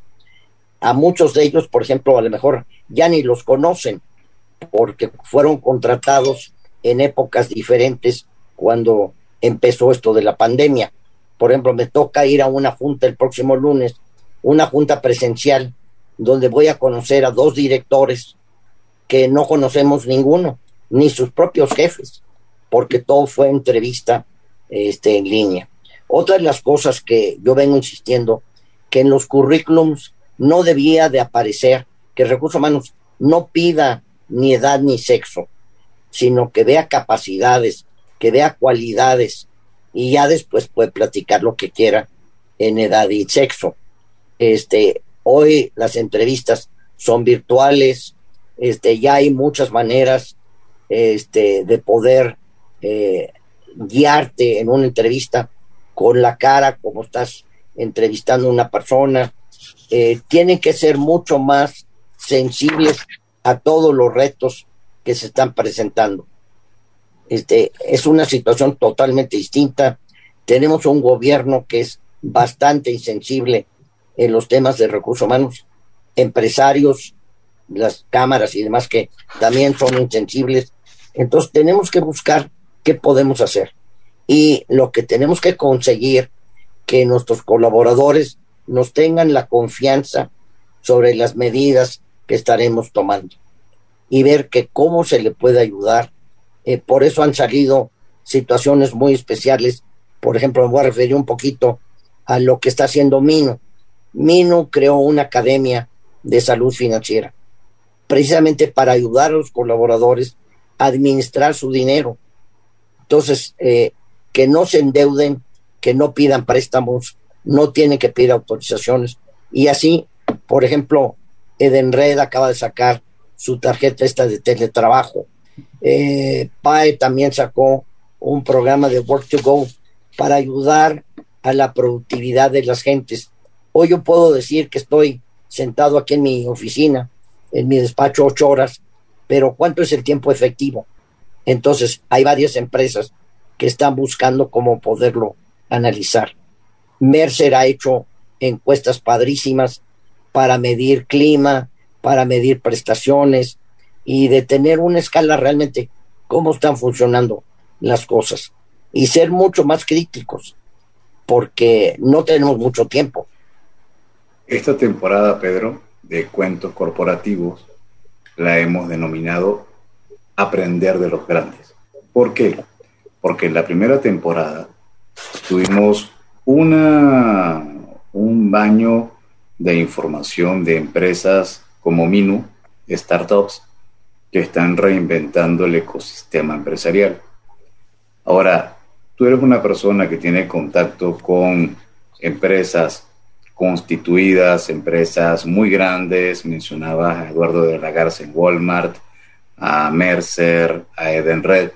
A muchos de ellos, por ejemplo, a lo mejor ya ni los conocen porque fueron contratados en épocas diferentes cuando empezó esto de la pandemia. Por ejemplo, me toca ir a una junta el próximo lunes, una junta presencial donde voy a conocer a dos directores que no conocemos ninguno, ni sus propios jefes, porque todo fue entrevista este, en línea. Otra de las cosas que yo vengo insistiendo, que en los currículums no debía de aparecer que recursos humanos no pida ni edad ni sexo, sino que vea capacidades, que vea cualidades y ya después puede platicar lo que quiera en edad y sexo. Este, Hoy las entrevistas son virtuales, este, ya hay muchas maneras este, de poder eh, guiarte en una entrevista con la cara, como estás entrevistando a una persona. Eh, tienen que ser mucho más sensibles a todos los retos que se están presentando. Este, es una situación totalmente distinta. Tenemos un gobierno que es bastante insensible en los temas de recursos humanos, empresarios, las cámaras y demás que también son insensibles. Entonces tenemos que buscar qué podemos hacer. Y lo que tenemos que conseguir, que nuestros colaboradores nos tengan la confianza sobre las medidas que estaremos tomando y ver que cómo se le puede ayudar. Eh, por eso han salido situaciones muy especiales. Por ejemplo, me voy a referir un poquito a lo que está haciendo Mino. Mino creó una academia de salud financiera, precisamente para ayudar a los colaboradores a administrar su dinero. Entonces, eh, que no se endeuden, que no pidan préstamos, no tienen que pedir autorizaciones. Y así, por ejemplo, Edenred acaba de sacar su tarjeta de teletrabajo. Eh, PAE también sacó un programa de Work to Go para ayudar a la productividad de las gentes. Hoy yo puedo decir que estoy sentado aquí en mi oficina, en mi despacho ocho horas, pero ¿cuánto es el tiempo efectivo? Entonces, hay varias empresas que están buscando cómo poderlo analizar. Mercer ha hecho encuestas padrísimas para medir clima, para medir prestaciones y de tener una escala realmente cómo están funcionando las cosas y ser mucho más críticos porque no tenemos mucho tiempo. Esta temporada, Pedro, de cuentos corporativos la hemos denominado Aprender de los Grandes. ¿Por qué? Porque en la primera temporada tuvimos una, un baño de información de empresas como Minu, startups, que están reinventando el ecosistema empresarial. Ahora, tú eres una persona que tiene contacto con empresas constituidas, empresas muy grandes, mencionabas a Eduardo de la Garza en Walmart, a Mercer, a Edenred,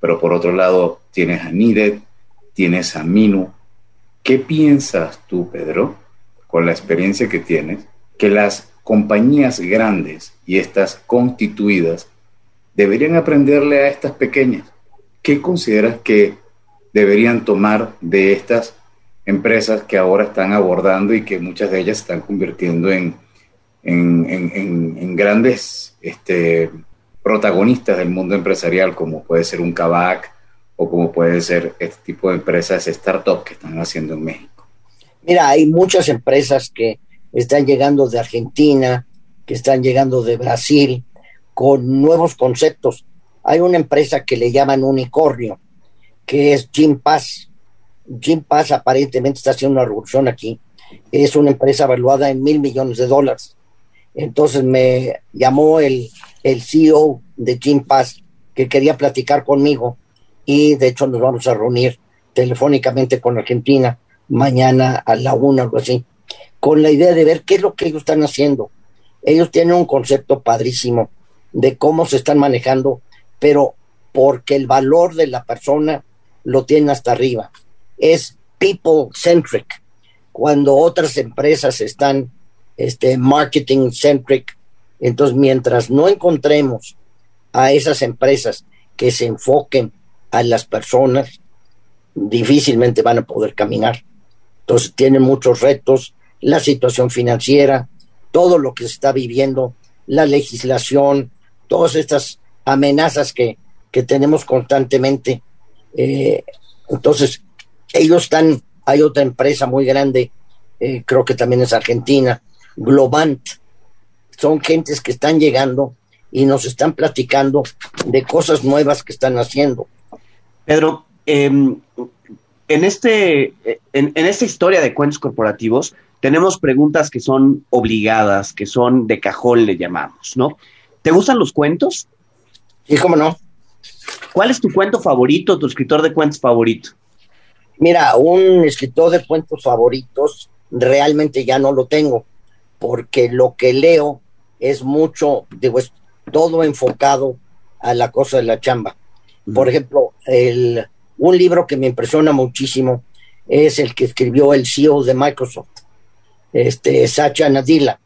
pero por otro lado tienes a Nidet, tienes a Minu. ¿Qué piensas tú, Pedro, con la experiencia que tienes, que las compañías grandes y estas constituidas deberían aprenderle a estas pequeñas? ¿Qué consideras que deberían tomar de estas empresas que ahora están abordando y que muchas de ellas están convirtiendo en, en, grandes este, protagonistas del mundo empresarial, como puede ser un Kavak o como puede ser este tipo de empresas, startups que están haciendo en México? Mira, hay muchas empresas que están llegando de Argentina, que están llegando de Brasil, con nuevos conceptos. Hay una empresa que le llaman unicornio, que es Jim Pass Jim Pass aparentemente está haciendo una revolución aquí. Es una empresa evaluada en mil millones de dólares. Entonces me llamó el, el CEO de Jim Pass que quería platicar conmigo y de hecho nos vamos a reunir telefónicamente con Argentina mañana a la una o algo así, con la idea de ver qué es lo que ellos están haciendo. Ellos tienen un concepto padrísimo de cómo se están manejando, pero porque el valor de la persona lo tienen hasta arriba es people centric, cuando otras empresas están este, marketing centric. Entonces, mientras no encontremos a esas empresas que se enfoquen a las personas, difícilmente van a poder caminar. Entonces, tienen muchos retos, la situación financiera, todo lo que se está viviendo, la legislación, todas estas amenazas que, que tenemos constantemente. Eh, entonces, ellos están, hay otra empresa muy grande, eh, creo que también es argentina, Globant. Son gentes que están llegando y nos están platicando de cosas nuevas que están haciendo. Pedro, em, en, este, en, esta historia de cuentos corporativos tenemos preguntas que son obligadas, que son de cajón, le llamamos, ¿no? ¿Te gustan los cuentos? Sí, cómo no. ¿Cuál es tu cuento favorito, tu escritor de cuentos favorito? Mira, un escritor de cuentos favoritos realmente ya no lo tengo, porque lo que leo es mucho, digo, es todo enfocado a la cosa de la chamba. Por ejemplo, el, un libro que me impresiona muchísimo es el que escribió el CEO de Microsoft, este Sacha Nadila.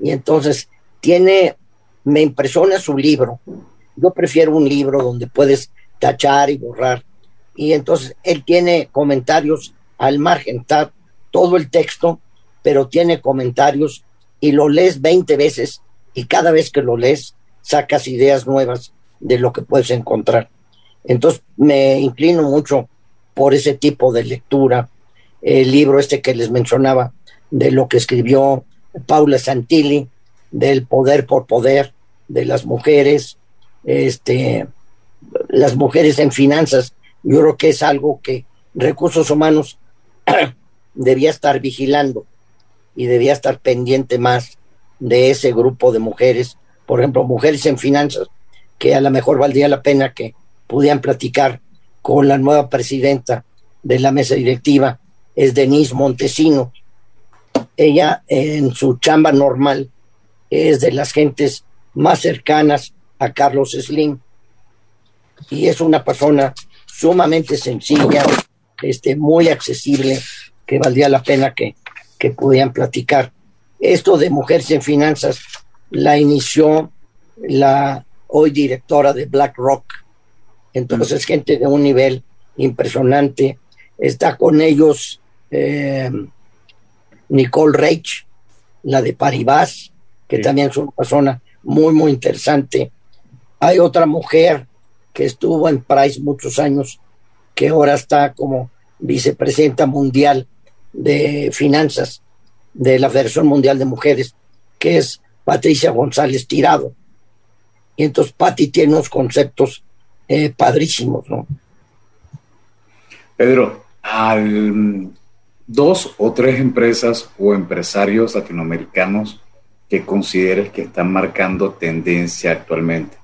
Y entonces tiene, me impresiona su libro. Yo prefiero un libro donde puedes tachar y borrar y entonces él tiene comentarios al margen, está todo el texto, pero tiene comentarios y lo lees 20 veces y cada vez que lo lees sacas ideas nuevas de lo que puedes encontrar. Entonces me inclino mucho por ese tipo de lectura. El libro este que les mencionaba, de lo que escribió Paula Santilli, del poder por poder de las mujeres, este, las mujeres en finanzas, yo creo que es algo que recursos humanos debía estar vigilando y debía estar pendiente más de ese grupo de mujeres, por ejemplo, mujeres en finanzas, que a lo mejor valdría la pena que pudieran platicar con la nueva presidenta de la mesa directiva, es Denise Montesino. Ella en su chamba normal es de las gentes más cercanas a Carlos Slim y es una persona sumamente sencilla, este, muy accesible, que valdría la pena que, que pudieran platicar. Esto de Mujeres en Finanzas la inició la hoy directora de BlackRock. Entonces, gente de un nivel impresionante. Está con ellos eh, Nicole Reich, la de Paribas, que también es una persona muy, muy interesante. Hay otra mujer que estuvo en Price muchos años, que ahora está como vicepresidenta mundial de finanzas de la Federación Mundial de Mujeres, que es Patricia González Tirado. Y entonces Patti tiene unos conceptos eh, padrísimos, ¿no? Pedro, al, dos o tres empresas o empresarios latinoamericanos que consideres que están marcando tendencia actualmente.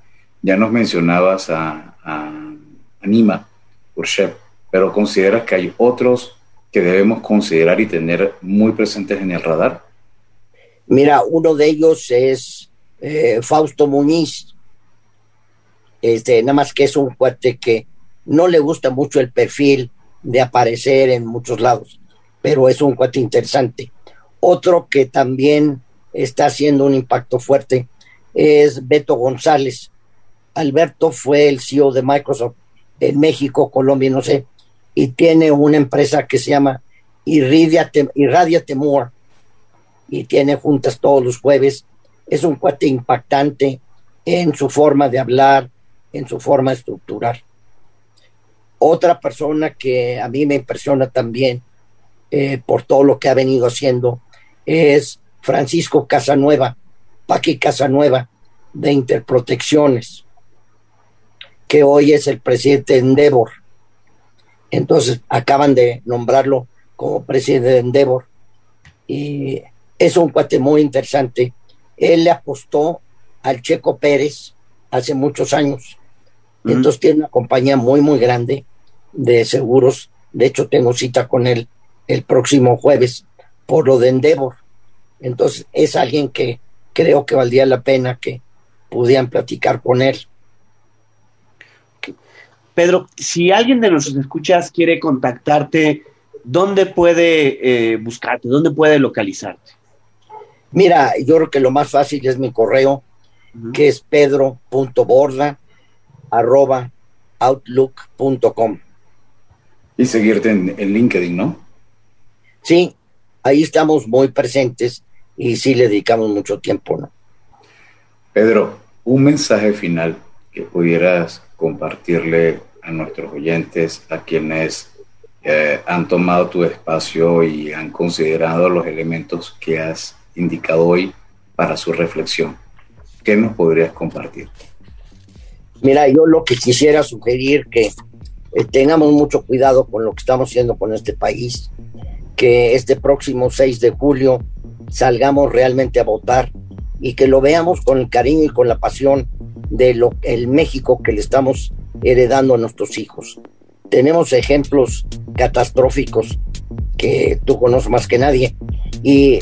Ya nos mencionabas a, a Anima, Urshep, pero consideras que hay otros que debemos considerar y tener muy presentes en el radar? Mira, uno de ellos es eh, Fausto Muñiz, este, nada más que es un cuate que no le gusta mucho el perfil de aparecer en muchos lados, pero es un cuate interesante. Otro que también está haciendo un impacto fuerte es Beto González. Alberto fue el CEO de Microsoft en México, Colombia, no sé, y tiene una empresa que se llama Irradia, Temor y tiene juntas todos los jueves. Es un cuate impactante en su forma de hablar, en su forma de estructurar. Otra persona que a mí me impresiona también eh, por todo lo que ha venido haciendo es Francisco Casanueva, Paqui Casanueva, de Interprotecciones, que hoy es el presidente de Endeavor. Entonces acaban de nombrarlo como presidente de Endeavor. Y es un cuate muy interesante. Él le apostó al Checo Pérez hace muchos años. Entonces tiene una compañía muy, muy grande de seguros. De hecho, tengo cita con él el próximo jueves por lo de Endeavor. Entonces, es alguien que creo que valdría la pena que pudieran platicar con él. Pedro, si alguien de nuestros escuchas quiere contactarte, ¿dónde puede eh, buscarte? ¿Dónde puede localizarte? Mira, yo creo que lo más fácil es mi correo, que es pedro.borda arroba outlook.com. Y seguirte en, en, LinkedIn, ¿no? Sí, ahí estamos muy presentes y sí le dedicamos mucho tiempo, ¿no? Pedro, un mensaje final que pudieras compartirle a nuestros oyentes, a quienes eh, han tomado tu espacio y han considerado los elementos que has indicado hoy para su reflexión. ¿Qué nos podrías compartir? Mira, yo lo que quisiera sugerir que eh, tengamos mucho cuidado con lo que estamos haciendo con este país, que este próximo 6 de julio salgamos realmente a votar y que lo veamos con el cariño y con la pasión de lo el México que le estamos heredando a nuestros hijos. Tenemos ejemplos catastróficos que tú conoces más que nadie y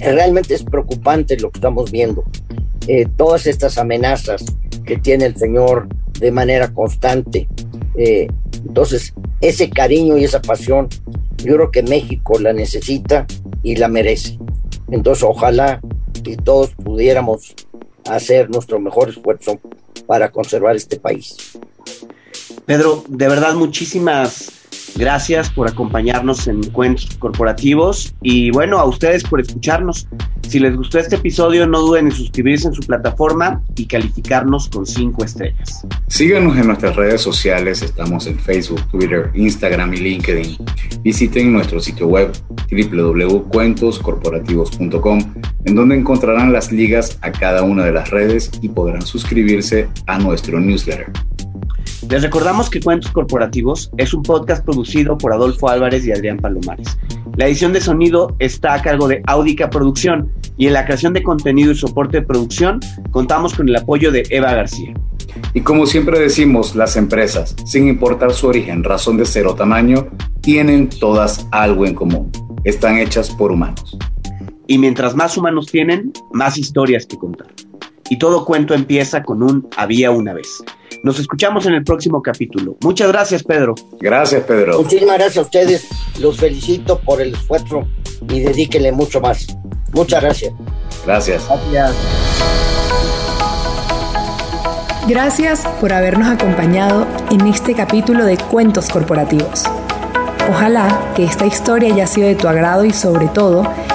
realmente es preocupante lo que estamos viendo. Eh, todas estas amenazas que tiene el Señor de manera constante. Eh, entonces, ese cariño y esa pasión, yo creo que México la necesita y la merece. Entonces, ojalá que todos pudiéramos hacer nuestro mejor esfuerzo para conservar este país. Pedro, de verdad muchísimas gracias por acompañarnos en Cuentos Corporativos y bueno, a ustedes por escucharnos. Si les gustó este episodio, no duden en suscribirse en su plataforma y calificarnos con cinco estrellas. Síganos en nuestras redes sociales, estamos en Facebook, Twitter, Instagram y LinkedIn. Visiten nuestro sitio web www.cuentoscorporativos.com, en donde encontrarán las ligas a cada una de las redes y podrán suscribirse a nuestro newsletter. Les recordamos que Cuentos Corporativos es un podcast producido por Adolfo Álvarez y Adrián Palomares. La edición de sonido está a cargo de Audica Producción y en la creación de contenido y soporte de producción contamos con el apoyo de Eva García. Y como siempre decimos, las empresas, sin importar su origen, razón de ser o tamaño, tienen todas algo en común. Están hechas por humanos. Y mientras más humanos tienen, más historias que contar. Y todo cuento empieza con un había una vez. Nos escuchamos en el próximo capítulo. Muchas gracias, Pedro. Gracias, Pedro. Muchísimas gracias a ustedes. Los felicito por el esfuerzo y dedíquenle mucho más. Muchas gracias. Gracias. Gracias. Gracias por habernos acompañado en este capítulo de Cuentos Corporativos. Ojalá que esta historia haya sido de tu agrado y sobre todo